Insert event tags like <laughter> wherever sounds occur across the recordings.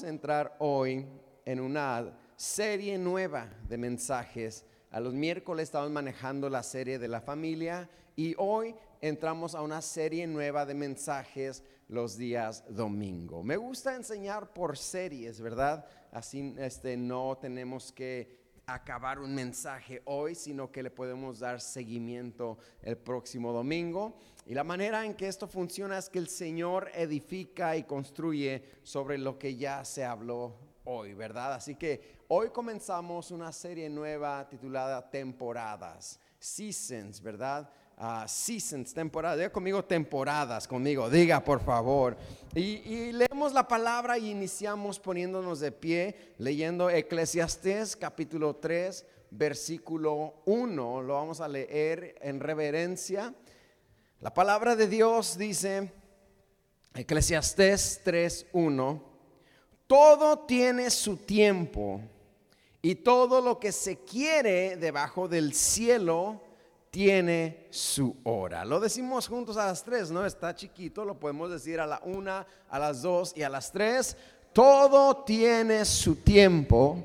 entrar hoy en una serie nueva de mensajes. A los miércoles estamos manejando la serie de la familia y hoy entramos a una serie nueva de mensajes los días domingo. Me gusta enseñar por series, ¿verdad? Así este, no tenemos que acabar un mensaje hoy, sino que le podemos dar seguimiento el próximo domingo. Y la manera en que esto funciona es que el Señor edifica y construye sobre lo que ya se habló hoy, ¿verdad? Así que hoy comenzamos una serie nueva titulada Temporadas, Seasons, ¿verdad? Uh, seasons, temporadas. Diga conmigo temporadas, conmigo. Diga por favor. Y, y, leemos la palabra y iniciamos poniéndonos de pie, leyendo Eclesiastés capítulo 3, versículo 1. Lo vamos a leer en reverencia. La palabra de Dios dice, Eclesiastés 3, 1. Todo tiene su tiempo y todo lo que se quiere debajo del cielo tiene su hora. Lo decimos juntos a las tres, ¿no? Está chiquito, lo podemos decir a la una, a las dos y a las tres. Todo tiene su tiempo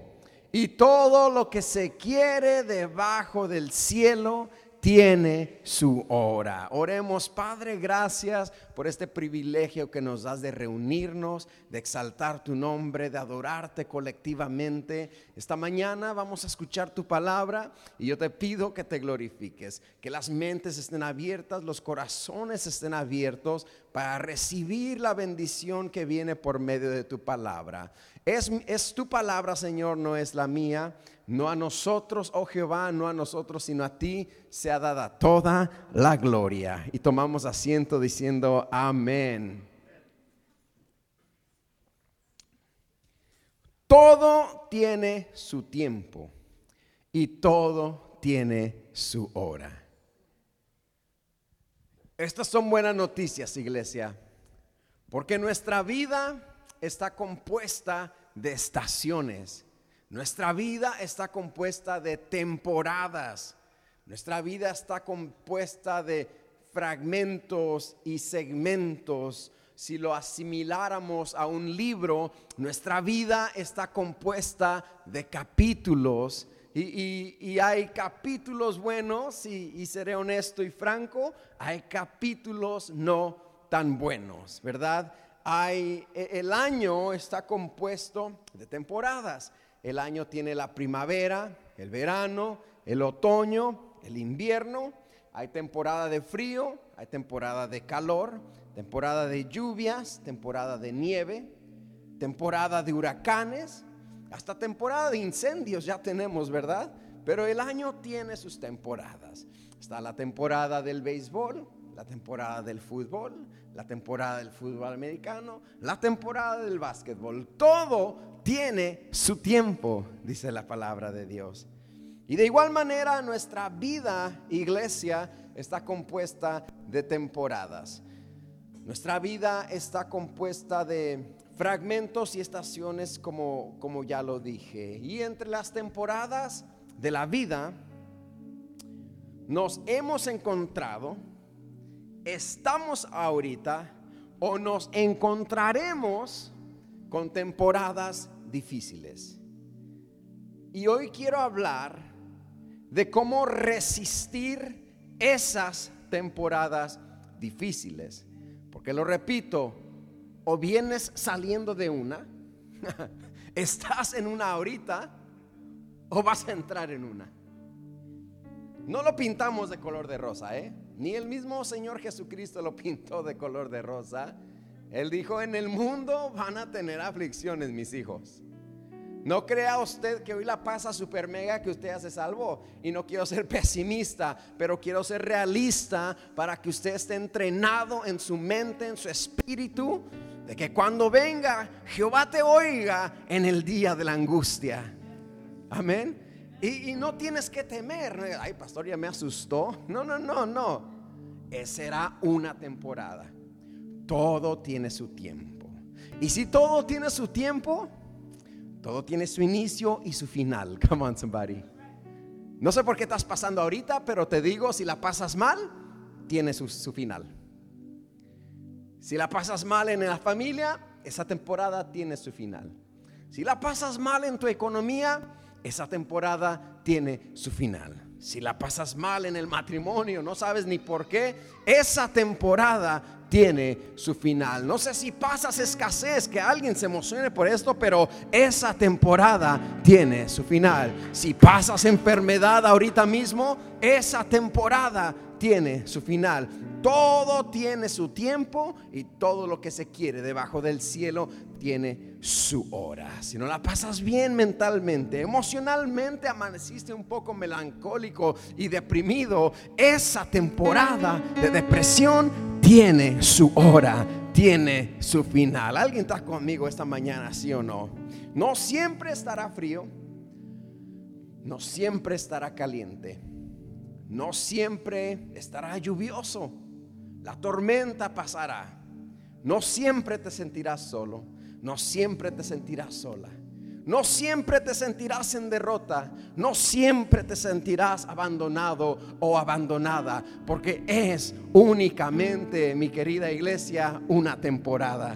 y todo lo que se quiere debajo del cielo tiene su hora. Oremos, Padre, gracias por este privilegio que nos das de reunirnos, de exaltar tu nombre, de adorarte colectivamente. Esta mañana vamos a escuchar tu palabra y yo te pido que te glorifiques, que las mentes estén abiertas, los corazones estén abiertos para recibir la bendición que viene por medio de tu palabra. Es, es tu palabra, Señor, no es la mía no a nosotros, oh Jehová, no a nosotros, sino a ti sea dada toda la gloria. Y tomamos asiento diciendo amén. Todo tiene su tiempo y todo tiene su hora. Estas son buenas noticias, iglesia, porque nuestra vida está compuesta de estaciones nuestra vida está compuesta de temporadas. Nuestra vida está compuesta de fragmentos y segmentos. Si lo asimiláramos a un libro, nuestra vida está compuesta de capítulos. Y, hay capítulos buenos, y, y seré honesto y franco, hay capítulos no tan buenos, ¿verdad? Hay, e, el año está compuesto de temporadas. El año tiene la primavera, el verano, el otoño, el invierno. Hay temporada de frío, hay temporada de calor, temporada de lluvias, temporada de nieve, temporada de huracanes, hasta temporada de incendios ya tenemos, ¿verdad? Pero el año tiene sus temporadas. Está la temporada del béisbol, la temporada del fútbol, la temporada del fútbol americano, la temporada del básquetbol. Todo tiene su tiempo, dice la palabra de Dios. Y de igual manera nuestra vida, iglesia, está compuesta de temporadas. Nuestra vida está compuesta de fragmentos y estaciones como, como ya lo dije. Y entre las temporadas de la vida nos hemos encontrado, estamos ahorita o nos encontraremos con temporadas difíciles. Y hoy quiero hablar de cómo resistir esas temporadas difíciles. Porque lo repito, o vienes saliendo de una, <laughs> estás en una ahorita, o vas a entrar en una. No lo pintamos de color de rosa, ¿eh? Ni el mismo Señor Jesucristo lo pintó de color de rosa. Él dijo, en el mundo van a tener aflicciones, mis hijos. No crea usted que hoy la pasa super mega que usted ya se salvó. Y no quiero ser pesimista, pero quiero ser realista para que usted esté entrenado en su mente, en su espíritu, de que cuando venga, Jehová te oiga en el día de la angustia. Amén. Y, no tienes que temer. Ay, pastor, ya me asustó. No, no, no, no. Esa será una temporada. Todo tiene su tiempo. Y si todo tiene su tiempo, todo tiene su inicio y su final. <laughs> Come on, somebody. No sé por qué estás pasando ahorita, pero te digo, si la pasas mal, tiene su, su final. Si la pasas mal en la familia, esa temporada tiene su final. Si la pasas mal en tu economía, esa temporada tiene su final. Si la pasas mal en el matrimonio, no sabes ni por qué, esa temporada tiene su final. No sé si pasas escasez, que alguien se emocione por esto, pero esa temporada tiene su final. Si pasas enfermedad ahorita mismo, esa temporada tiene su final. Todo tiene su tiempo y todo lo que se quiere debajo del cielo tiene su hora. Si no la pasas bien mentalmente, emocionalmente amaneciste un poco melancólico y deprimido, esa temporada de depresión tiene su hora, tiene su final. ¿Alguien está conmigo esta mañana, sí o no? No siempre estará frío, no siempre estará caliente, no siempre estará lluvioso la tormenta pasará. No siempre te sentirás solo. No siempre te sentirás sola. No siempre te sentirás en derrota. No siempre te sentirás abandonado o abandonada. Porque es únicamente, mi querida iglesia, una temporada.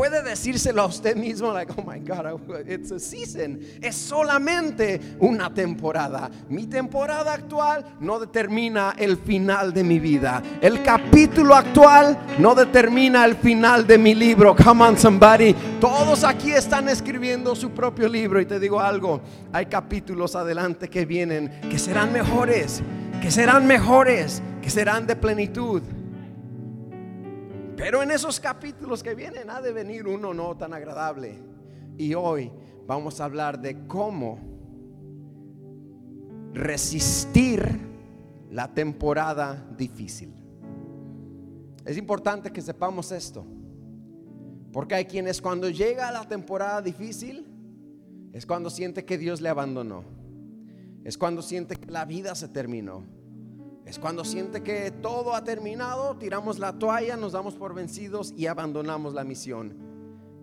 Puede decírselo a usted mismo, like, oh my God, it's a season. Es solamente una temporada. Mi temporada actual no determina el final de mi vida. El capítulo actual no determina el final de mi libro. Come on, somebody. Todos aquí están escribiendo su propio libro. Y te digo algo: hay capítulos adelante que vienen que serán mejores, que serán mejores, que serán de plenitud. Pero en esos capítulos que vienen ha de venir uno no tan agradable. Y hoy vamos a hablar de cómo resistir la temporada difícil. Es importante que sepamos esto. Porque hay quienes cuando llega la temporada difícil es cuando siente que Dios le abandonó. Es cuando siente que la vida se terminó es cuando siente que todo ha terminado, tiramos la toalla, nos damos por vencidos y abandonamos la misión.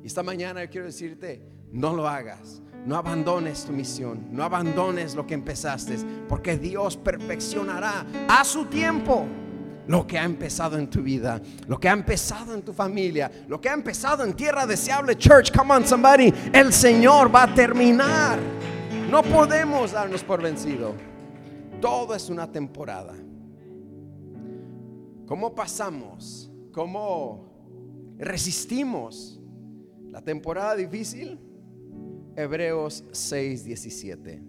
Y esta mañana quiero decirte, no lo hagas. No abandones tu misión, no abandones lo que empezaste, porque Dios perfeccionará a su tiempo lo que ha empezado en tu vida, lo que ha empezado en tu familia, lo que ha empezado en tierra deseable, church, come on somebody, el Señor va a terminar. No podemos darnos por vencido. Todo es una temporada. ¿Cómo pasamos? ¿Cómo resistimos la temporada difícil? Hebreos 6:17.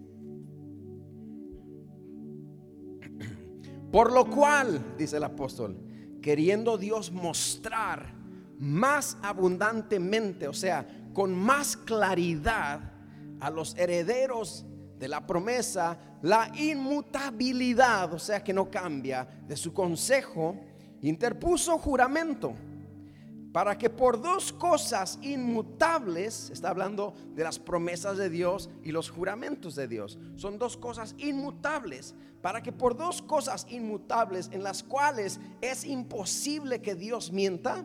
Por lo cual, dice el apóstol, queriendo Dios mostrar más abundantemente, o sea, con más claridad a los herederos de la promesa, la inmutabilidad, o sea, que no cambia, de su consejo, interpuso juramento para que por dos cosas inmutables, está hablando de las promesas de Dios y los juramentos de Dios, son dos cosas inmutables, para que por dos cosas inmutables en las cuales es imposible que Dios mienta,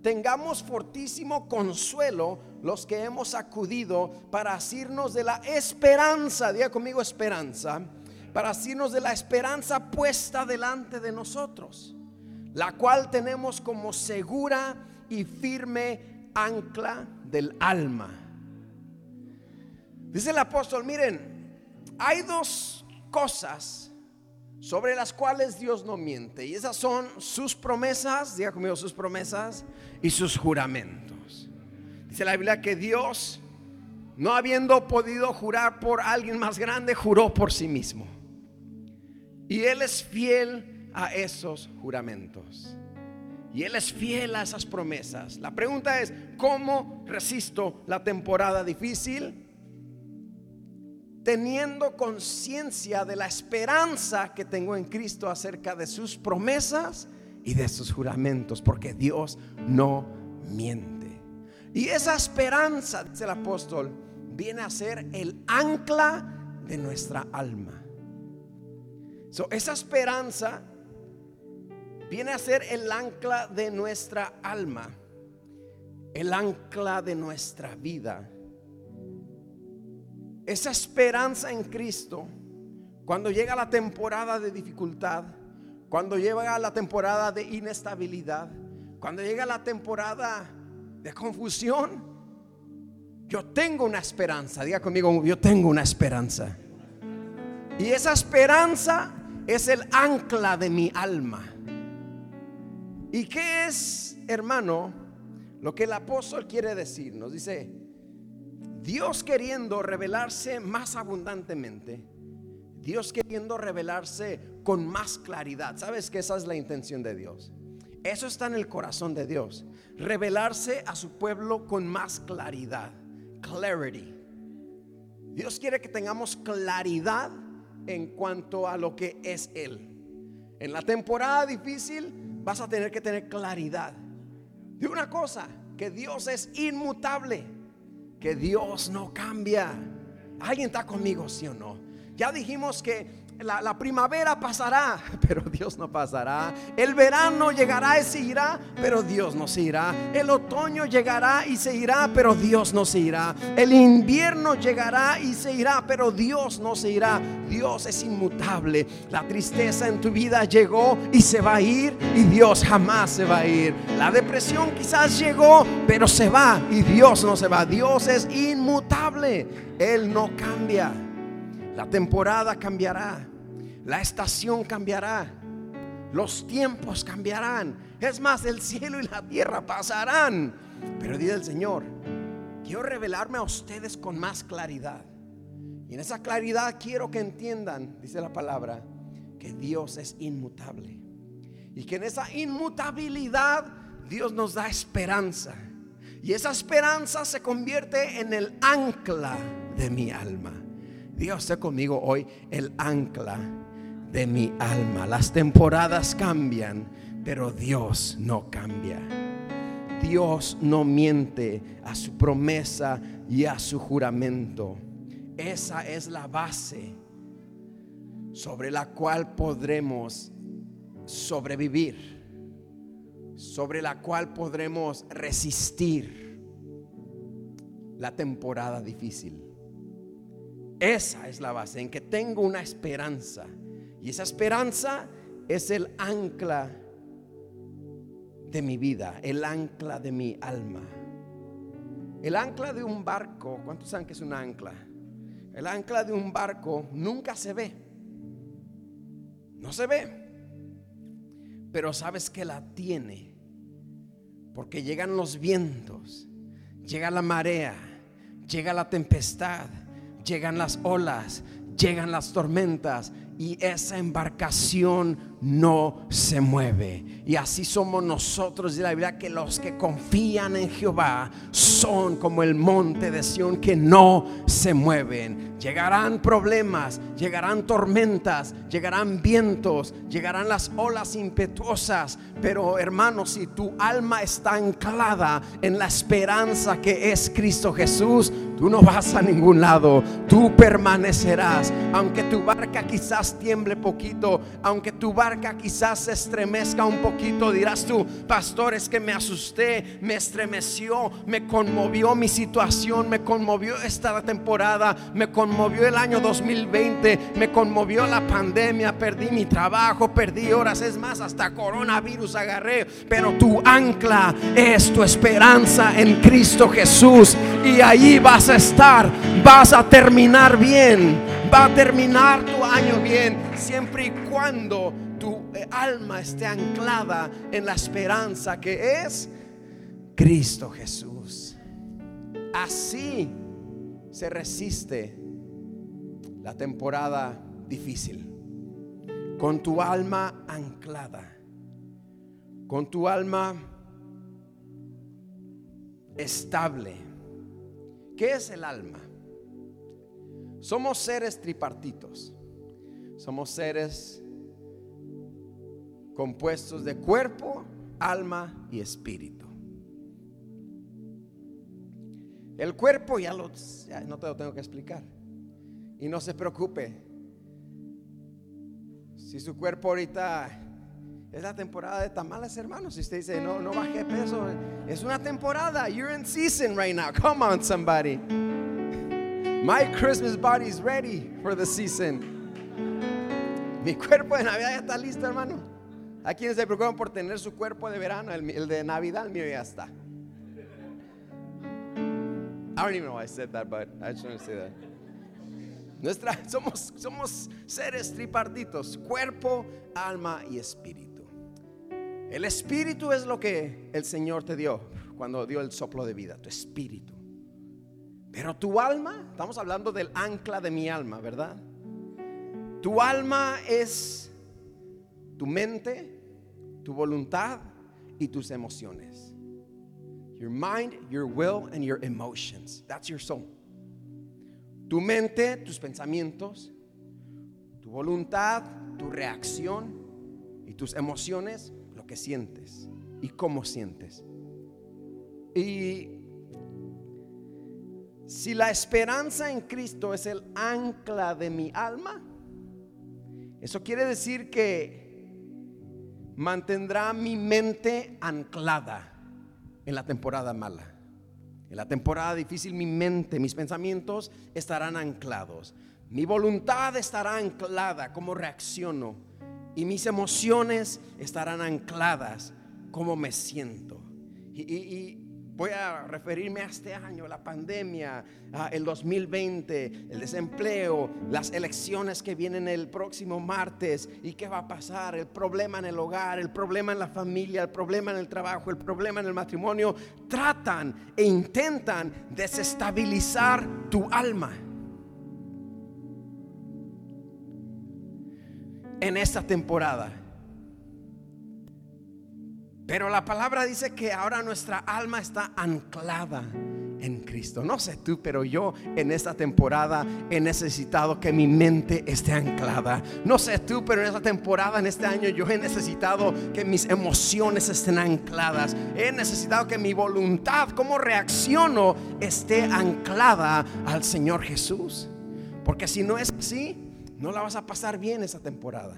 tengamos fortísimo consuelo los que hemos acudido para asirnos de la esperanza, diga conmigo esperanza, para asirnos de la esperanza puesta delante de nosotros la cual tenemos como segura y firme ancla del alma. Dice el apóstol, miren, hay dos cosas sobre las cuales Dios no miente. Y esas son sus promesas, diga conmigo sus promesas, y sus juramentos. Dice la Biblia que Dios, no habiendo podido jurar por alguien más grande, juró por sí mismo. Y Él es fiel a esos juramentos. Y Él es fiel a esas promesas. La pregunta es, ¿cómo resisto la temporada difícil? Teniendo conciencia de la esperanza que tengo en Cristo acerca de sus promesas y de sus juramentos, porque Dios no miente. Y esa esperanza, dice el apóstol, viene a ser el ancla de nuestra alma. esa esperanza viene a ser el ancla de nuestra alma, el ancla de nuestra vida. Esa esperanza en Cristo, cuando llega la temporada de dificultad, cuando llega la temporada de inestabilidad, cuando llega la temporada de confusión, yo tengo una esperanza. Diga conmigo, yo tengo una esperanza. Y esa esperanza es el ancla de mi alma. ¿Y qué es, hermano, lo que el apóstol quiere decir? Nos dice, Dios queriendo revelarse más abundantemente, Dios queriendo revelarse con más claridad. ¿Sabes que esa es la intención de Dios? Eso está en el corazón de Dios. Revelarse a su pueblo con más claridad. Clarity. Dios quiere que tengamos claridad en cuanto a lo que es Él. En la temporada difícil vas a tener que tener claridad de una cosa, que Dios es inmutable, que Dios no cambia. ¿Alguien está conmigo, sí o no? Ya dijimos que la, primavera pasará, <laughs> pero Dios no pasará. El verano llegará y se irá, pero Dios no se irá. El otoño llegará y se irá, pero Dios no se irá. El invierno llegará y se irá, pero Dios no se irá. Dios es inmutable. La tristeza en tu vida llegó y se va a ir y Dios jamás se va a ir. La depresión quizás llegó, pero se va y Dios no se va. Dios es inmutable. Él no cambia. La temporada cambiará. La estación cambiará. Los tiempos cambiarán. Es más, el cielo y la tierra pasarán. Pero dice el Señor, quiero revelarme a ustedes con más claridad. Y en esa claridad quiero que entiendan, dice la palabra, que Dios es inmutable. Y que en esa inmutabilidad Dios nos da esperanza. Y esa esperanza se convierte en el ancla de mi alma. Dios está conmigo hoy, el ancla de mi alma. Las temporadas cambian, pero Dios no cambia. Dios no miente a su promesa y a su juramento. Esa es la base sobre la cual podremos sobrevivir, sobre la cual podremos resistir la temporada difícil. Esa es la base, en que tengo una esperanza y esa esperanza es el ancla de mi vida, el ancla de mi alma. El ancla de un barco, ¿cuántos saben que es un ancla? El ancla de un barco nunca se ve. No se ve. Pero sabes que la tiene. Porque llegan los vientos, llega la marea, llega la tempestad, llegan las olas, llegan las tormentas, y esa embarcación no se mueve. Y así somos nosotros de la Biblia que los que confían en Jehová son como el monte de Sión que no se mueven. Llegarán problemas, llegarán tormentas, llegarán vientos, llegarán las olas impetuosas, pero hermanos, si tu alma está anclada en la esperanza que es Cristo Jesús, tú no vas a ningún lado, tú permanecerás, aunque tu barca quizás tiemble poquito, aunque tu barca quizás se estremezca un poquito, dirás tú, pastor, es que me asusté, me estremeció, me conmovió mi situación, me conmovió esta temporada, me conmovió el año 2020, me conmovió la pandemia, perdí mi trabajo, perdí horas, es más, hasta coronavirus agarré, pero tu ancla es tu esperanza en Cristo Jesús y ahí vas a estar, vas a terminar bien, va a terminar tu año bien, siempre y cuando tu eh, alma esté anclada en la esperanza que es Cristo Jesús. Así se resiste la temporada difícil. Con tu alma anclada. Con tu alma estable. ¿Qué es el alma? Somos seres tripartitos. Somos seres compuestos de cuerpo, alma y espíritu. El cuerpo ya, lo, no te lo tengo que explicar. Y no se preocupe. Si su cuerpo ahorita es la temporada de tamales, hermanos. Si usted dice, no, no baje peso, es una temporada. You're in season right now. Come on, somebody. My Christmas body is ready for the season. Mi cuerpo de Navidad ya está listo, hermano. Hay quienes se preocupan por tener su cuerpo de verano, el, de Navidad, el mío ya está. I don't even know why I said that, but I just want to say that. Nuestra, somos, somos seres tripartitos, cuerpo, alma y espíritu. El espíritu es lo que el Señor te dio cuando dio el soplo de vida, tu espíritu. Pero tu alma, estamos hablando del ancla de mi alma, ¿verdad? Tu alma es tu mente, tu voluntad y tus emociones. Your mind, your will and your emotions. That's your soul. Tu mente, tus pensamientos, tu voluntad, tu reacción y tus emociones, lo que sientes y cómo sientes. Y si la esperanza en Cristo es el ancla de mi alma, eso quiere decir que mantendrá mi mente anclada en la temporada mala. En la temporada difícil mi mente, mis pensamientos estarán anclados. Mi voluntad estará anclada, cómo reacciono. Y mis emociones estarán ancladas, cómo me siento. Y, voy a referirme a este año, la pandemia, el 2020, el desempleo, las elecciones que vienen el próximo martes y qué va a pasar, el problema en el hogar, el problema en la familia, el problema en el trabajo, el problema en el matrimonio, tratan e intentan desestabilizar tu alma. En esta temporada. Pero la palabra dice que ahora nuestra alma está anclada en Cristo. No sé tú, pero yo en esta temporada he necesitado que mi mente esté anclada. No sé tú, pero en esta temporada, en este año, yo he necesitado que mis emociones estén ancladas. He necesitado que mi voluntad, cómo reacciono, esté anclada al Señor Jesús. Porque si no es así, no la vas a pasar bien esa temporada.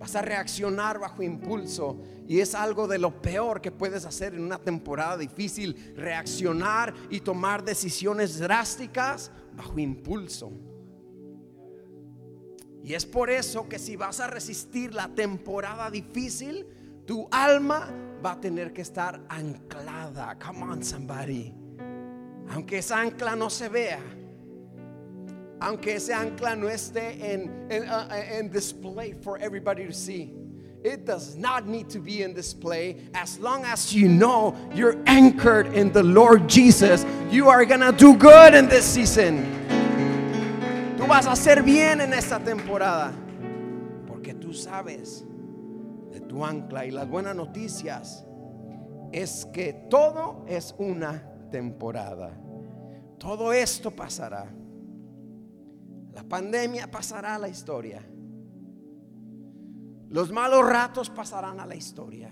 Vas a reaccionar bajo impulso y es algo de lo peor que puedes hacer en una temporada difícil, reaccionar y tomar decisiones drásticas bajo impulso. Y es por eso que si vas a resistir la temporada difícil, tu alma va a tener que estar anclada. Come on, somebody. Aunque esa ancla no se vea, aunque ese ancla no esté en, en, uh, en display for everybody to see. It does not need to be in display as long as you know you're anchored in the Lord Jesus. You are gonna do good in this season. Tú vas a hacer bien en esta temporada porque tú sabes de tu ancla y las buenas noticias es que todo es una temporada. Todo esto pasará. La pandemia pasará a la historia. Los malos ratos pasarán a la historia.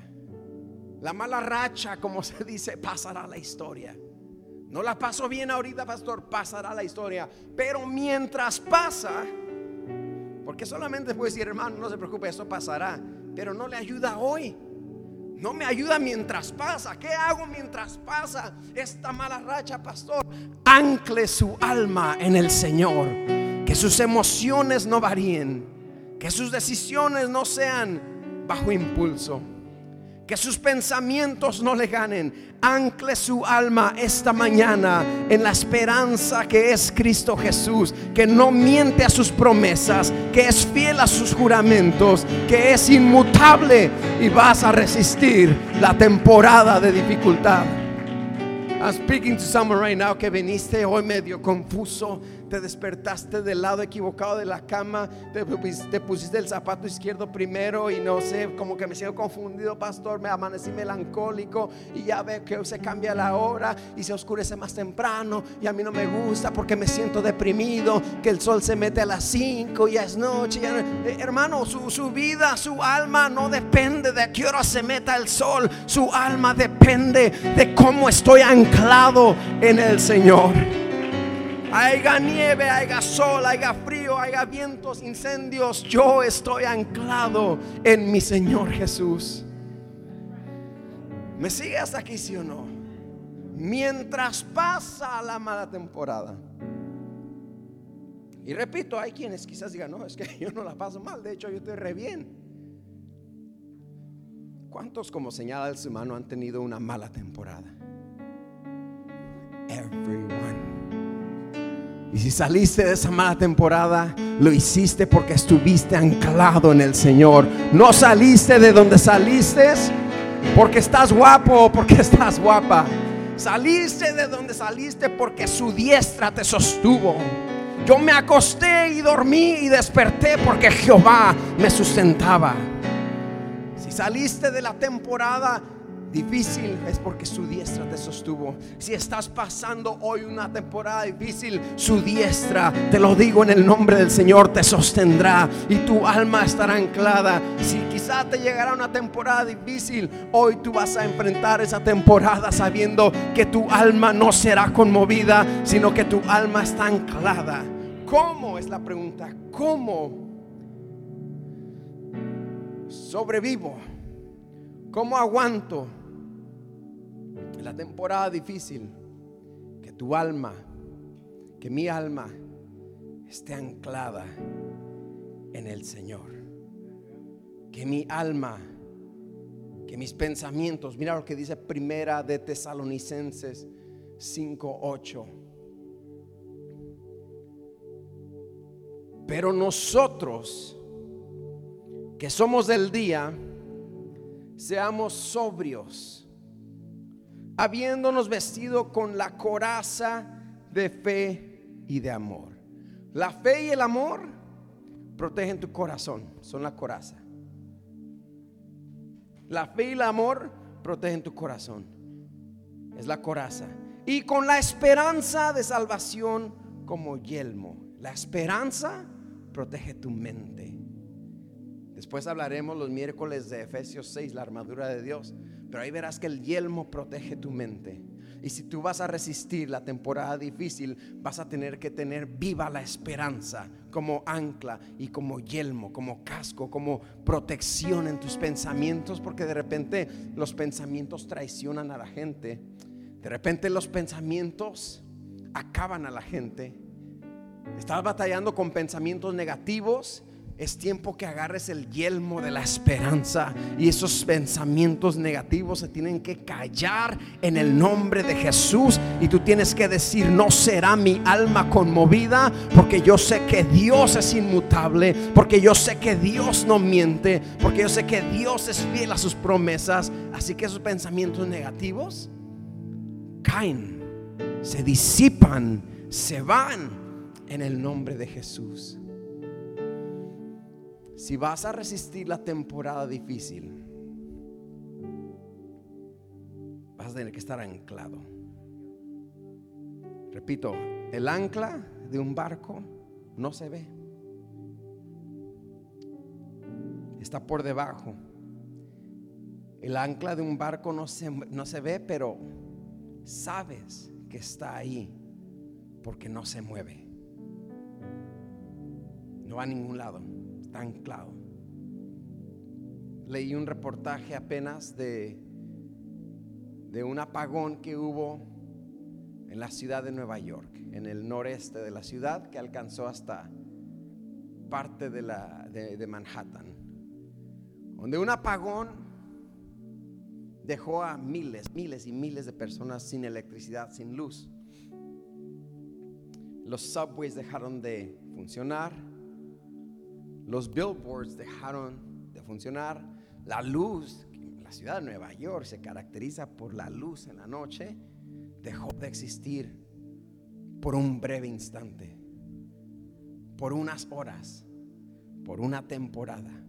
La mala racha, como se dice, pasará a la historia. No la paso bien ahorita, pastor, pasará a la historia. Pero mientras pasa, porque solamente puede decir, hermano, no se preocupe, eso pasará. Pero no le ayuda hoy. No me ayuda mientras pasa. ¿Qué hago mientras pasa esta mala racha, pastor? Ancle su alma en el Señor que sus emociones no varíen, que sus decisiones no sean bajo impulso, que sus pensamientos no le ganen. Ancle su alma esta mañana en la esperanza que es Cristo Jesús, que no miente a sus promesas, que es fiel a sus juramentos, que es inmutable y vas a resistir la temporada de dificultad. I'm speaking to someone right now que viniste hoy medio confuso, te despertaste del lado equivocado de la cama, te, pusiste el zapato izquierdo primero y no sé, como que me siento confundido, pastor, me amanecí melancólico y ya veo que se cambia la hora y se oscurece más temprano y a mí no me gusta porque me siento deprimido, que el sol se mete a las 5 y ya es noche. Eh, hermano, su, su vida, su alma no depende de a qué hora se meta el sol, su alma depende de cómo estoy anclado en el Señor. Haya nieve, haya sol, haya frío, haya vientos, incendios, yo estoy anclado en mi Señor Jesús. ¿Me sigue hasta aquí, sí o no? Mientras pasa la mala temporada. Y repito, hay quienes quizás digan, no, es que <laughs> yo no la paso mal, de hecho yo estoy re bien. ¿Cuántos como señala el humano han tenido una mala temporada? everyone. Y si saliste de esa mala temporada, lo hiciste porque estuviste anclado en el Señor. No saliste de donde saliste porque estás guapo o porque <laughs> estás guapa. Saliste de donde saliste porque su diestra te sostuvo. Yo me acosté y dormí y desperté porque Jehová me sustentaba. Si saliste de la temporada difícil es porque su diestra te sostuvo. Si estás pasando hoy una temporada difícil, su diestra, te lo digo en el nombre del Señor, te sostendrá y tu alma estará anclada. Si quizá te llegará una temporada difícil, hoy tú vas a enfrentar esa temporada sabiendo que tu alma no será conmovida, sino que tu alma está anclada. ¿Cómo es la pregunta? ¿Cómo sobrevivo? ¿Cómo aguanto? La temporada difícil, que tu alma, que mi alma esté anclada en el Señor. Que mi alma, que mis pensamientos, mira lo que dice Primera de Tesalonicenses 5:8. Pero nosotros que somos del día, seamos sobrios habiéndonos vestido con la coraza de fe y de amor. La fe y el amor protegen tu corazón, son la coraza. La fe y el amor protegen tu corazón, es la coraza. Y con la esperanza de salvación como yelmo. La esperanza protege tu mente. Después hablaremos los miércoles de Efesios 6, la armadura de Dios. Pero ahí verás que el yelmo protege tu mente. Y si tú vas a resistir la temporada difícil, vas a tener que tener viva la esperanza como ancla y como yelmo, como casco, como protección en tus pensamientos, porque de repente los pensamientos traicionan a la gente. De repente los pensamientos acaban a la gente. Estás batallando con pensamientos negativos es tiempo que agarres el yelmo de la esperanza y esos pensamientos negativos se tienen que callar en el nombre de Jesús y tú tienes que decir, no será mi alma conmovida porque yo sé que Dios es inmutable, porque yo sé que Dios no miente, porque yo sé que Dios es fiel a sus promesas, así que esos pensamientos negativos caen, se disipan, se van en el nombre de Jesús. Si vas a resistir la temporada difícil, vas a tener que estar anclado. Repito, el ancla de un barco no se ve. Está por debajo. El ancla de un barco no se, no se ve, pero sabes que está ahí porque no se mueve. No va a ningún lado anclado. Leí un reportaje apenas de, un apagón que hubo en la ciudad de Nueva York, en el noreste de la ciudad, que alcanzó hasta parte de, de Manhattan, donde un apagón dejó a miles, miles y miles de personas sin electricidad, sin luz. Los subways dejaron de funcionar, los billboards dejaron de funcionar. La luz, la ciudad de Nueva York se caracteriza por la luz en la noche, dejó de existir por un breve instante, por unas horas, por una temporada.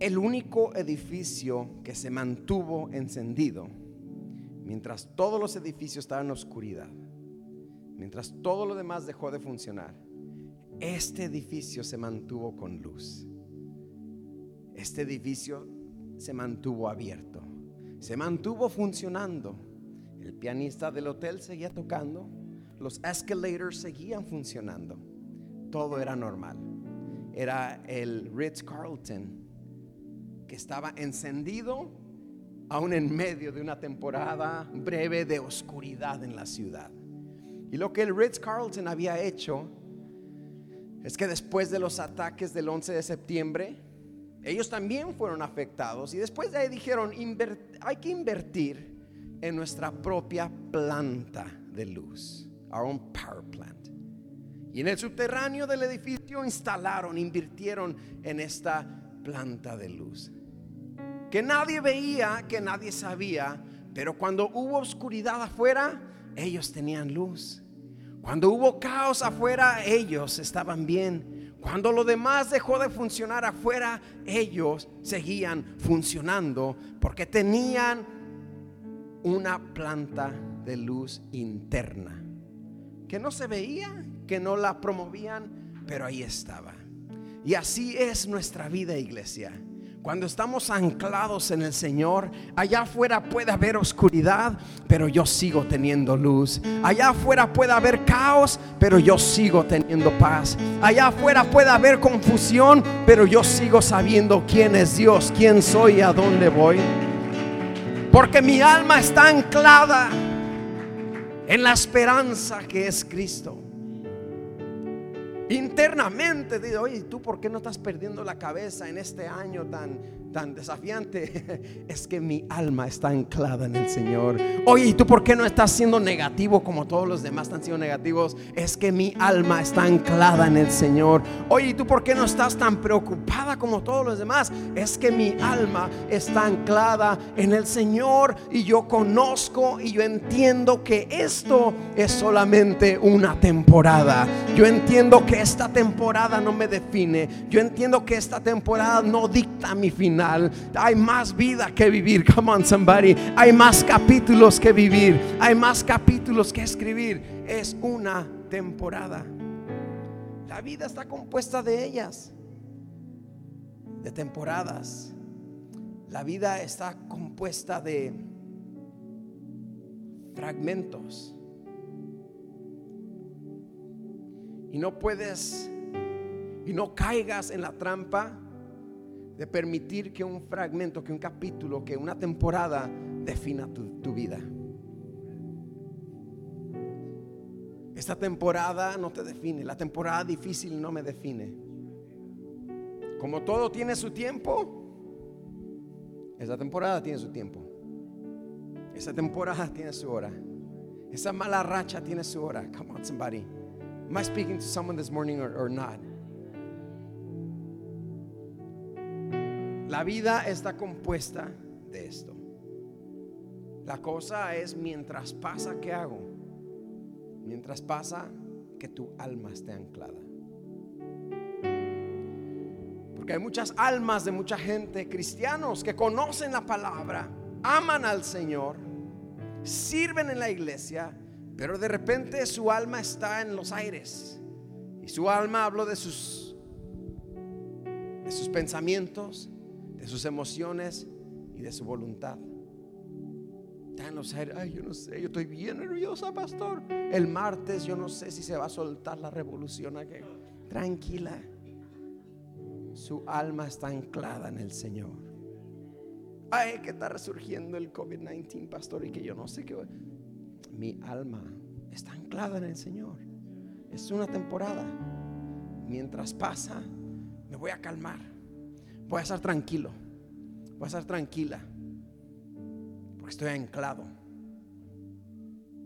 El único edificio que se mantuvo encendido mientras todos los edificios estaban en oscuridad mientras todo lo demás dejó de funcionar, este edificio se mantuvo con luz. Este edificio se mantuvo abierto, se mantuvo funcionando. El pianista del hotel seguía tocando, los escalators seguían funcionando. Todo era normal. Era el Ritz Carlton que estaba encendido aún en medio de una temporada breve de oscuridad en la ciudad. Y lo que el Ritz Carlton había hecho es que después de los ataques del 11 de septiembre, ellos también fueron afectados. Y después de ahí dijeron, hay que invertir en nuestra propia planta de luz, our own power plant. Y en el subterráneo del edificio instalaron, invirtieron en esta planta de luz. Que nadie veía, que nadie sabía, pero cuando hubo oscuridad afuera, ellos tenían luz. Cuando hubo caos afuera, ellos estaban bien. Cuando lo demás dejó de funcionar afuera, ellos seguían funcionando porque tenían una planta de luz interna que no se veía, que no la promovían, pero ahí estaba. Y así es nuestra vida, iglesia. Cuando estamos anclados en el Señor, allá afuera puede haber oscuridad, pero yo sigo teniendo luz. Allá afuera puede haber caos, pero yo sigo teniendo paz. Allá afuera puede haber confusión, pero yo sigo sabiendo quién es Dios, quién soy y a dónde voy. Porque mi alma está anclada en la esperanza que es Cristo. Internamente digo, oye, ¿tú por qué no estás perdiendo la cabeza en este año tan, tan desafiante? <laughs> Es que mi alma está anclada en el Señor. Oye, ¿y tú por qué no estás siendo negativo como todos los demás están siendo negativos? Es que mi alma está anclada en el Señor. Oye, ¿y tú por qué no estás tan preocupada como todos los demás? Es que mi alma está anclada en el Señor y yo conozco y yo entiendo que esto es solamente una temporada. Yo entiendo que esta temporada no me define. Yo entiendo que esta temporada no dicta mi final. Hay más vida que vivir. Come on, somebody. Hay más capítulos que vivir. Hay más capítulos que escribir. Es una temporada. La vida está compuesta de ellas. De temporadas. La vida está compuesta de fragmentos Y no puedes y no caigas en la trampa de permitir que un fragmento, que un capítulo, que una temporada defina tu, vida. Esta temporada no te define, la temporada difícil no me define. Como todo tiene su tiempo, esa temporada tiene su tiempo. Esa temporada tiene su hora. Esa mala racha tiene su hora. Come on, somebody. Am I speaking to someone this morning or, not? La vida está compuesta de esto. La cosa es mientras pasa, ¿qué hago? Mientras pasa, que tu alma esté anclada. Porque hay muchas almas de mucha gente, cristianos, que conocen la palabra, aman al Señor, sirven en la iglesia, pero de repente su alma está en los aires. Y su alma habló de sus de sus pensamientos, de sus emociones y de su voluntad. Está en los aires. Ay, yo no sé, yo estoy bien nerviosa, pastor. El martes yo no sé si se va a soltar la revolución aquí. Tranquila. Su alma está anclada en el Señor. Ay, que está resurgiendo el COVID-19, pastor, y que yo no sé qué mi alma está anclada en el Señor. Es una temporada. Mientras pasa, me voy a calmar. Voy a estar tranquilo. Voy a estar tranquila. Porque estoy anclado.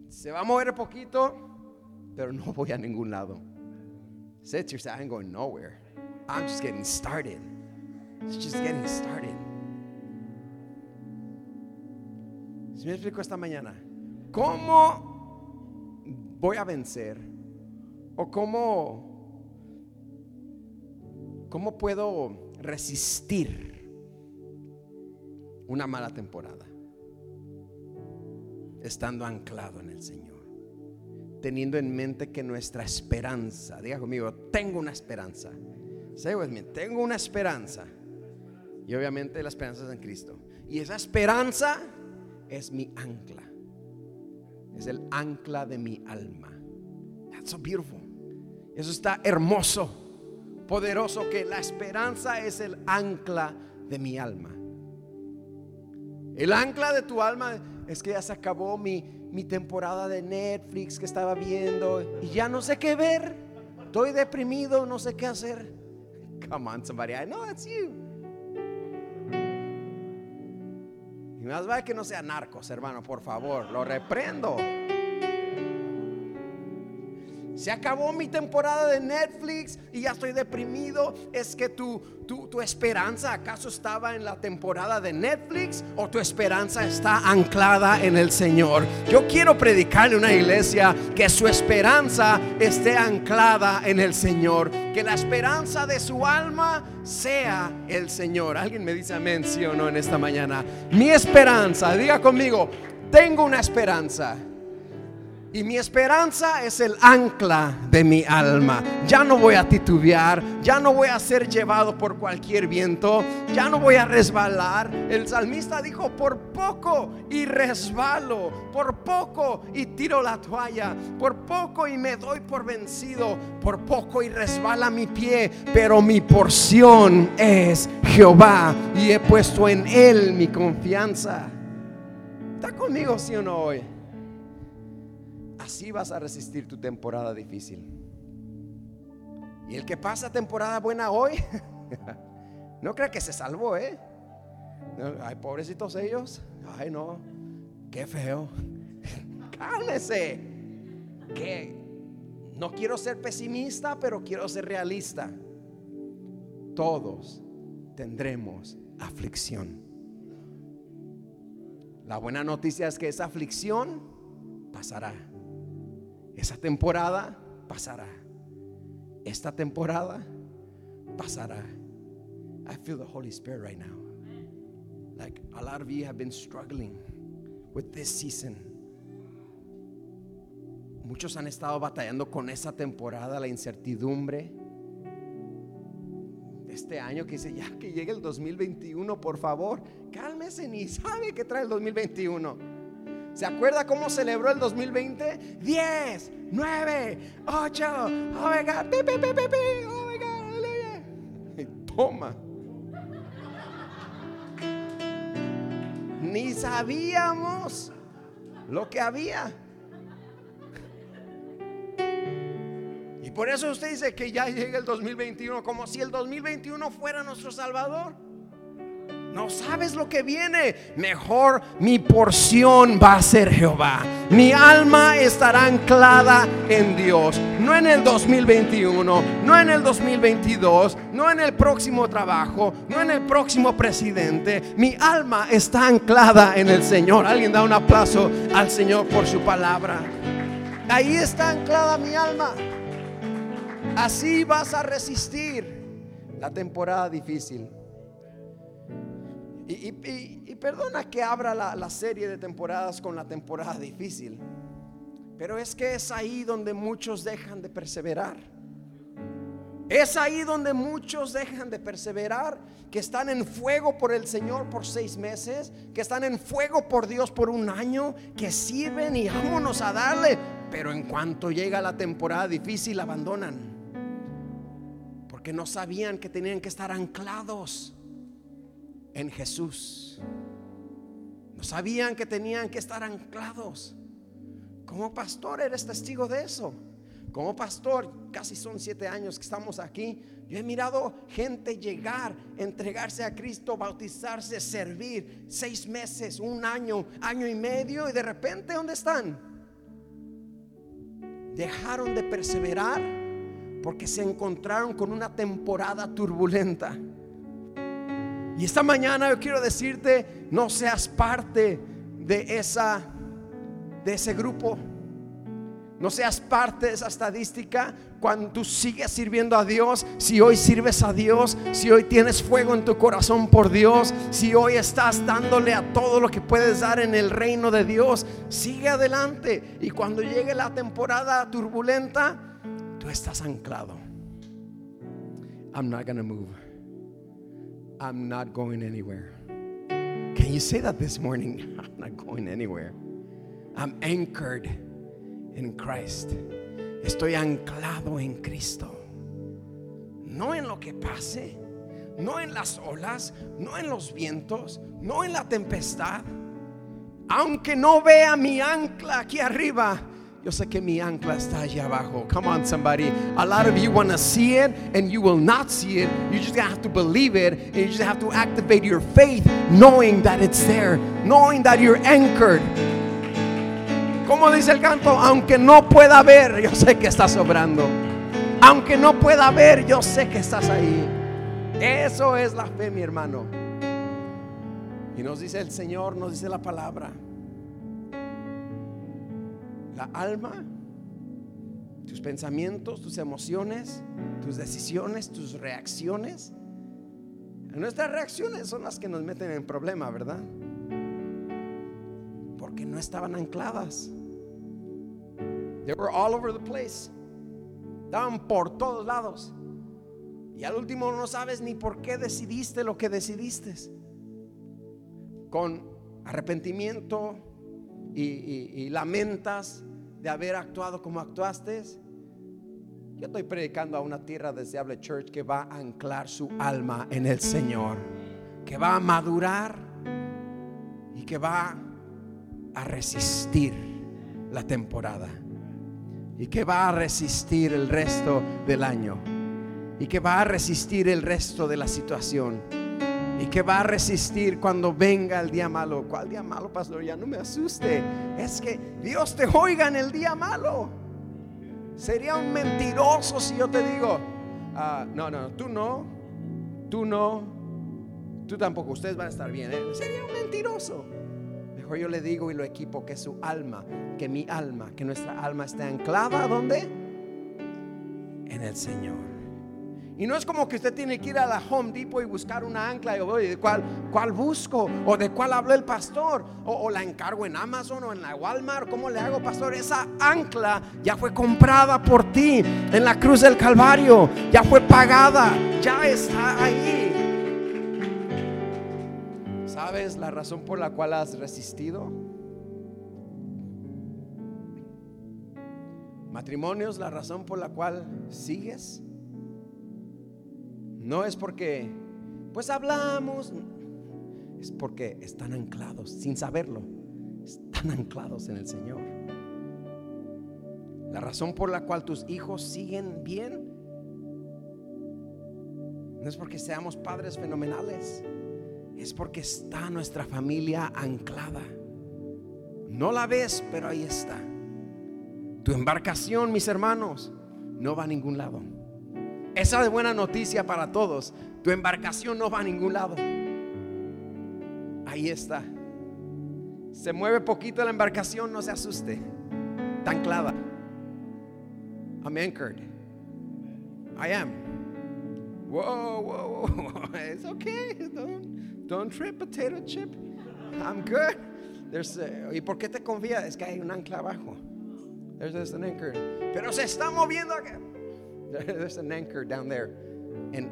Se va a mover poquito, pero no voy a ningún lado. To yourself, I'm going nowhere. I'm just getting started. It's just getting started. Si me explico esta mañana, ¿cómo voy a vencer? ¿O cómo, cómo puedo resistir una mala temporada? Estando anclado en el Señor. Teniendo en mente que nuestra esperanza, diga conmigo, tengo una esperanza. Say tengo una esperanza. Y obviamente la esperanza es en Cristo. Y esa esperanza es mi ancla. Ancla de mi alma. That's so beautiful. Eso está hermoso, poderoso que la esperanza es el ancla de mi alma. El ancla de tu alma es que ya se acabó mi, mi temporada de Netflix que estaba viendo y ya no sé qué ver. Estoy deprimido, no sé qué hacer. <laughs> Come on, somebody. I know that's you. Y más vale que no sea narcos, hermano, por favor, lo reprendo. Se acabó mi temporada de Netflix y ya estoy deprimido. Es que tu, tu, tu, esperanza acaso estaba en la temporada de Netflix o tu esperanza está anclada en el Señor. Yo quiero predicarle a una iglesia que su esperanza esté anclada en el Señor. Que la esperanza de su alma sea el Señor. Alguien me dice amén, sí o no en esta mañana. Mi esperanza, diga conmigo, tengo una esperanza. Y mi esperanza es el ancla de mi alma. Ya no voy a titubear, ya no voy a ser llevado por cualquier viento, ya no voy a resbalar. El salmista dijo, por poco y resbalo, por poco y tiro la toalla, por poco y me doy por vencido, por poco y resbala mi pie, pero mi porción es Jehová y he puesto en él mi confianza. ¿Está conmigo, sí o no hoy? Así vas a resistir tu temporada difícil. Y el que pasa temporada buena hoy, <laughs> no crea que se salvó, ¿eh? Ay, pobrecitos ellos. Ay, no, qué feo. <laughs> Cálmese. Que no quiero ser pesimista, pero quiero ser realista. Todos tendremos aflicción. La buena noticia es que esa aflicción pasará. Esa temporada pasará. Esta temporada pasará. I feel the Holy Spirit right now. Like a lot of you have been struggling with this season. Muchos han estado batallando con esa temporada, la incertidumbre. Este año que dice, ya que llegue el 2021, por favor, cálmese, ni sabe que trae el 2021. ¿Se acuerda cómo celebró el 2020? 10, 9, 8, oh my God, pi, pi, pi, pi, y toma. Ni sabíamos lo que había. Y por eso usted dice que ya llega el 2021, como si el 2021 fuera nuestro Salvador. No sabes lo que viene. Mejor mi porción va a ser Jehová. Mi alma estará anclada en Dios. No en el 2021, no en el 2022, no en el próximo trabajo, no en el próximo presidente. Mi alma está anclada en el Señor. Alguien da un aplauso al Señor por su palabra. Ahí está anclada mi alma. Así vas a resistir la temporada difícil. Y, perdona que abra la, la serie de temporadas con la temporada difícil, pero es que es ahí donde muchos dejan de perseverar. Es ahí donde muchos dejan de perseverar, que están en fuego por el Señor por seis meses, que están en fuego por Dios por un año, que sirven y vámonos a darle, pero en cuanto llega la temporada difícil abandonan, porque no sabían que tenían que estar anclados en Jesús. No sabían que tenían que estar anclados. Como pastor eres testigo de eso. Como pastor, casi son siete años que estamos aquí. Yo he mirado gente llegar, entregarse a Cristo, bautizarse, servir seis meses, un año, año y medio, y de repente, ¿dónde están? Dejaron de perseverar porque se encontraron con una temporada turbulenta. Y esta mañana yo quiero decirte, no seas parte de esa de ese grupo. No seas parte de esa estadística cuando tú sigues sirviendo a Dios, si hoy sirves a Dios, si hoy tienes fuego en tu corazón por Dios, si hoy estás dándole a todo lo que puedes dar en el reino de Dios, sigue adelante. Y cuando llegue la temporada turbulenta, tú estás anclado. I'm not gonna move. I'm not going anywhere. Can you say that this morning? <laughs> I'm not going anywhere. I'm anchored in Christ. Estoy anclado en Cristo. No en lo que pase, no en las olas, no en los vientos, no en la tempestad. Aunque no vea mi ancla aquí arriba, yo sé que mi ancla está allá abajo. Come on, somebody. A lot of you want to see it and you will not see it. You just have to believe it and you just have to activate your faith knowing that it's there, knowing that you're anchored. Como dice el canto, aunque no pueda ver, yo sé que estás obrando. Aunque no pueda ver, yo sé que estás ahí. Eso es la fe, mi hermano. Y nos dice el Señor, nos dice la palabra la alma, tus pensamientos, tus emociones, tus decisiones, tus reacciones. Nuestras reacciones son las que nos meten en problema, ¿verdad? Porque no estaban ancladas. They were all over the place. Estaban por todos lados. Y al último no sabes ni por qué decidiste lo que decidiste. Con arrepentimiento, y, lamentas de haber actuado como actuaste, yo estoy predicando a una tierra deseable church que va a anclar su alma en el Señor, que va a madurar y que va a resistir la temporada y que va a resistir el resto del año y que va a resistir el resto de la situación y que va a resistir cuando venga el día malo. ¿Cuál día malo, pastor? Ya no me asuste. Es que Dios te oiga en el día malo. Sería un mentiroso si yo te digo, ah, no, no, tú no, tú no, tú tampoco, ustedes van a estar bien. ¿eh? Sería un mentiroso. Mejor yo le digo y lo equipo que su alma, que mi alma, que nuestra alma esté anclada, ¿dónde? En el Señor. Y no es como que usted tiene que ir a la Home Depot y buscar una ancla ¿de cuál, cuál busco? ¿O de cuál habló el pastor? O, la encargo en Amazon o en la Walmart? ¿Cómo le hago, pastor? Esa ancla ya fue comprada por ti en la cruz del Calvario. Ya fue pagada. Ya está ahí. ¿Sabes la razón por la cual has resistido? Matrimonios, la razón por la cual sigues. No es porque, pues hablamos, es porque están anclados, sin saberlo, están anclados en el Señor. La razón por la cual tus hijos siguen bien no es porque seamos padres fenomenales, es porque está nuestra familia anclada. No la ves, pero ahí está. Tu embarcación, mis hermanos, no va a ningún lado. Esa es buena noticia para todos. Tu embarcación no va a ningún lado. Ahí está. Se mueve poquito la embarcación, no se asuste. Está anclada. I'm anchored. I am. Whoa, whoa, whoa. <laughs> It's okay. Don't, don't trip, potato chip. I'm good. There's ¿Y por qué te confías? Es que hay un ancla abajo. There's, an anchor. Pero se está moviendo acá. <laughs> There's an anchor down there.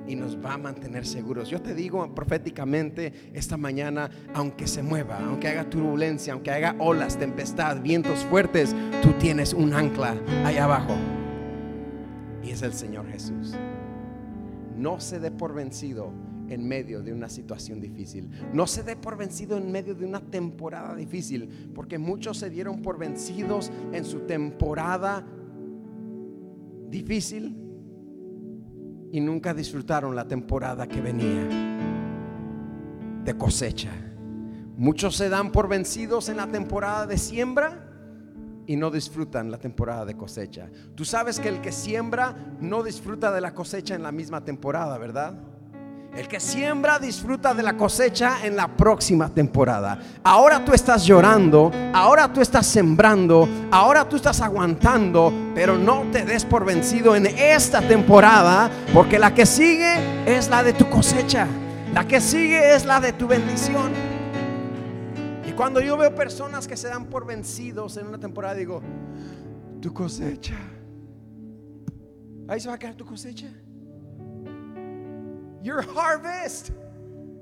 y nos va a mantener seguros. Yo te digo proféticamente esta mañana, aunque se mueva, aunque haga turbulencia, aunque haga olas, tempestad, vientos fuertes, tú tienes un ancla allá abajo. Y es el Señor Jesús. No se dé por vencido en medio de una situación difícil. No se dé por vencido en medio de una temporada difícil, porque muchos se dieron por vencidos en su temporada difícil y nunca disfrutaron la temporada que venía de cosecha. Muchos se dan por vencidos en la temporada de siembra y no disfrutan la temporada de cosecha. Tú sabes que el que siembra no disfruta de la cosecha en la misma temporada, ¿verdad? El que siembra disfruta de la cosecha en la próxima temporada. Ahora tú estás llorando, ahora tú estás sembrando, ahora tú estás aguantando, pero no te des por vencido en esta temporada, porque la que sigue es la de tu cosecha. La que sigue es la de tu bendición. Y cuando yo veo personas que se dan por vencidos en una temporada, digo, tu cosecha. Ahí se va a quedar tu cosecha. Your harvest.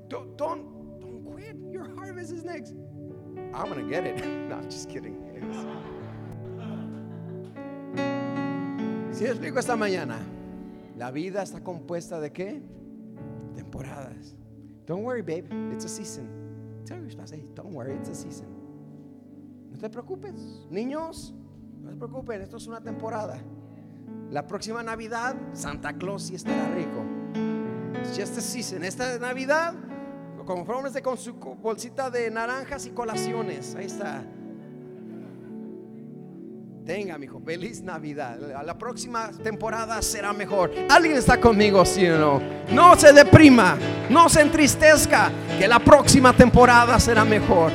Don't, don't, don't quit. Your harvest is next. I'm gonna get it. <laughs> No, just kidding. Si explico esta mañana, la vida está compuesta de qué? Temporadas. Don't worry, babe. It's a season. Tell your spouse, hey, don't worry, it's a season. No te preocupes, niños. No se preocupen, esto es una temporada. La próxima Navidad, Santa Claus sí estará rico. Just a season. Esta Navidad, confórmese con su bolsita de naranjas y colaciones. Ahí está. Tenga, mi hijo, feliz Navidad. La próxima temporada será mejor. ¿Alguien está conmigo, sí o no? No se deprima, no se entristezca, que la próxima temporada será mejor.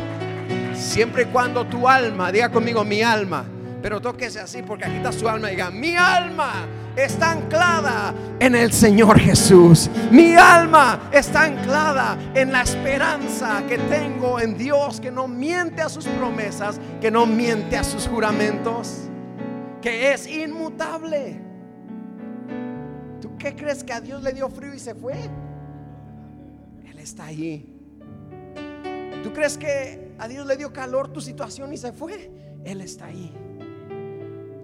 Siempre y cuando tu alma, diga conmigo mi alma, pero tóquese así porque aquí está su alma. Diga, mi alma está anclada en el Señor Jesús. Mi alma está anclada en la esperanza que tengo en Dios, que no miente a sus promesas, que no miente a sus juramentos, que es inmutable. ¿Tú qué crees que a Dios le dio frío y se fue? Él está allí. ¿Tú crees que a Dios le dio calor tu situación y se fue? Él está ahí.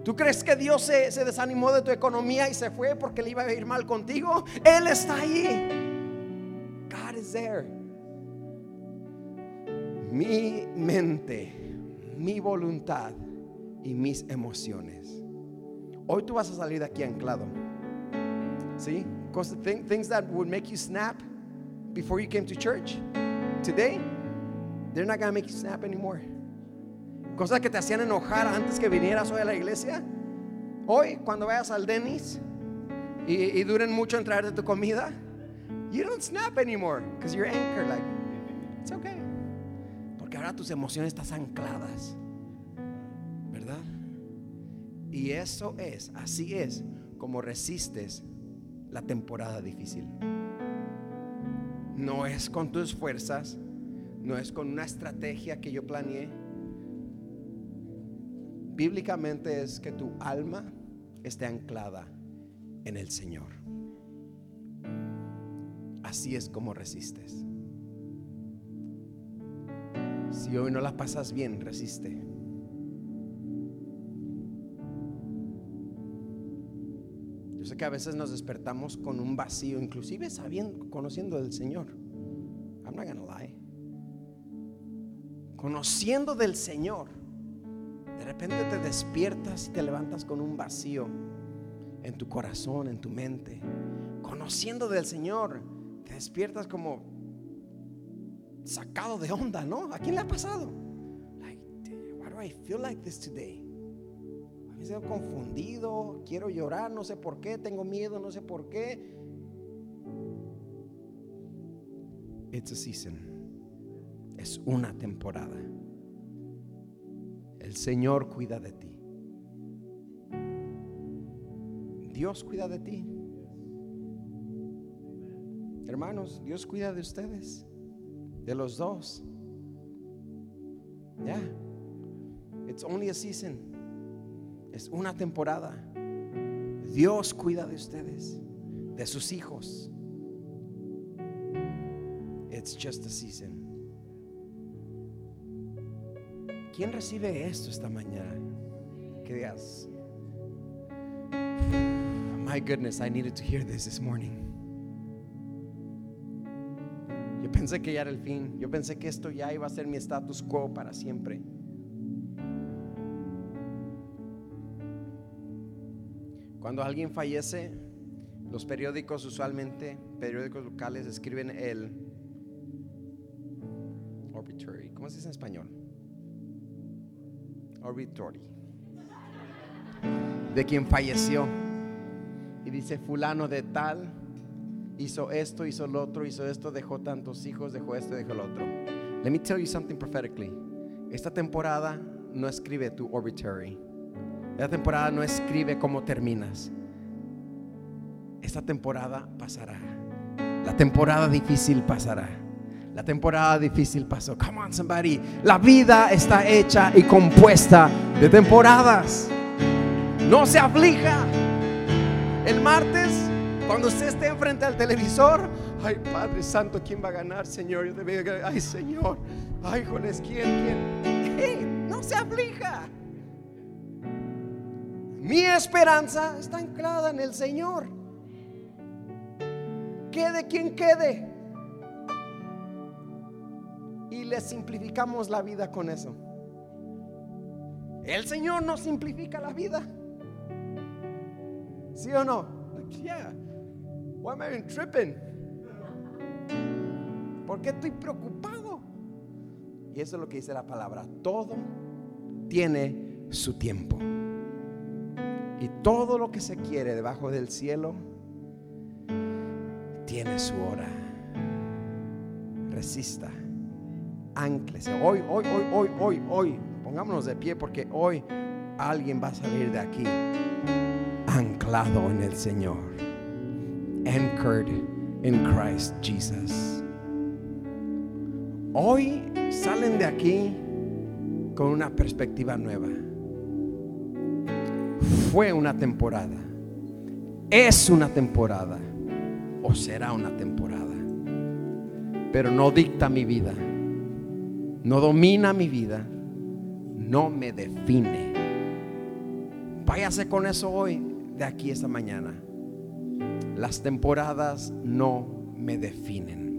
¿Tú crees que Dios se, desanimó de tu economía y se fue porque le iba a ir mal contigo? Él está ahí. God is there. Mi mente, mi voluntad y mis emociones. Hoy tú vas a salir de aquí anclado. ¿Sí? Things that would make you snap before you came to church. Today, they're not going to make you snap anymore. Cosas que te hacían enojar antes que vinieras hoy a la iglesia. Hoy, cuando vayas al Denis y, duren mucho en traerte tu comida, you don't snap anymore because you're anchored. Like, it's okay. Porque ahora tus emociones están ancladas, ¿verdad? Y eso es, así es como resistes la temporada difícil. No es con tus fuerzas, no es con una estrategia que yo planeé bíblicamente es que tu alma esté anclada en el Señor. Así es como resistes. Si hoy no la pasas bien, resiste. Yo sé que a veces nos despertamos con un vacío, inclusive sabiendo, conociendo del Señor. I'm not gonna lie. Conociendo del Señor de repente te despiertas y te levantas con un vacío en tu corazón, en tu mente. Conociendo del Señor, te despiertas como sacado de onda, ¿no? ¿A quién le ha pasado? Like, why do I feel like this today? Me siento confundido, quiero llorar, no sé por qué, tengo miedo, no sé por qué. It's a season. Es una temporada. El Señor cuida de ti. Dios cuida de ti. Hermanos, Dios cuida de ustedes, de los dos. Ya, it's only a season. Es una temporada. Dios cuida de ustedes, de sus hijos. It's just a season. ¿Quién recibe esto esta mañana? Que digas, my goodness, I needed to hear this this morning. Yo pensé que ya era el fin. Yo pensé que esto ya iba a ser mi status quo para siempre. Cuando alguien fallece, los periódicos usualmente, periódicos locales, escriben el obituary. ¿Cómo se dice en español? Obituary de quien falleció. Y dice, fulano de tal, hizo esto, hizo lo otro, hizo esto, dejó tantos hijos, dejó esto, dejó lo otro. Let me tell you something prophetically. Esta temporada no escribe tu obituary. Esta temporada no escribe cómo terminas. Esta temporada pasará. La temporada difícil pasará. La temporada difícil pasó. Come on, somebody. La vida está hecha y compuesta de temporadas. No se aflija. El martes, cuando usted esté enfrente al televisor, ay Padre Santo, ¿quién va a ganar, Señor? Yo ay Señor, ay joles, ¿quién, quién? no se aflija. Mi esperanza está anclada en el Señor. Quede quien quede y le simplificamos la vida con eso. El Señor nos simplifica la vida. ¿Sí o no? Yeah. Why am I tripping? ¿Por qué estoy preocupado? Y eso es lo que dice la palabra. Todo tiene su tiempo. Y todo lo que se quiere debajo del cielo tiene su hora. Resista. Anclese. Hoy, hoy, hoy, hoy, hoy, hoy. Pongámonos de pie porque hoy alguien va a salir de aquí anclado en el Señor. Anchored in Christ Jesus. Hoy salen de aquí con una perspectiva nueva. Fue una temporada. Es una temporada. O será una temporada. Pero no dicta mi vida. No domina mi vida. No me define. Váyase con eso hoy, de aquí esta mañana. Las temporadas no me definen.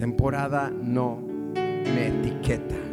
temporada no me etiqueta.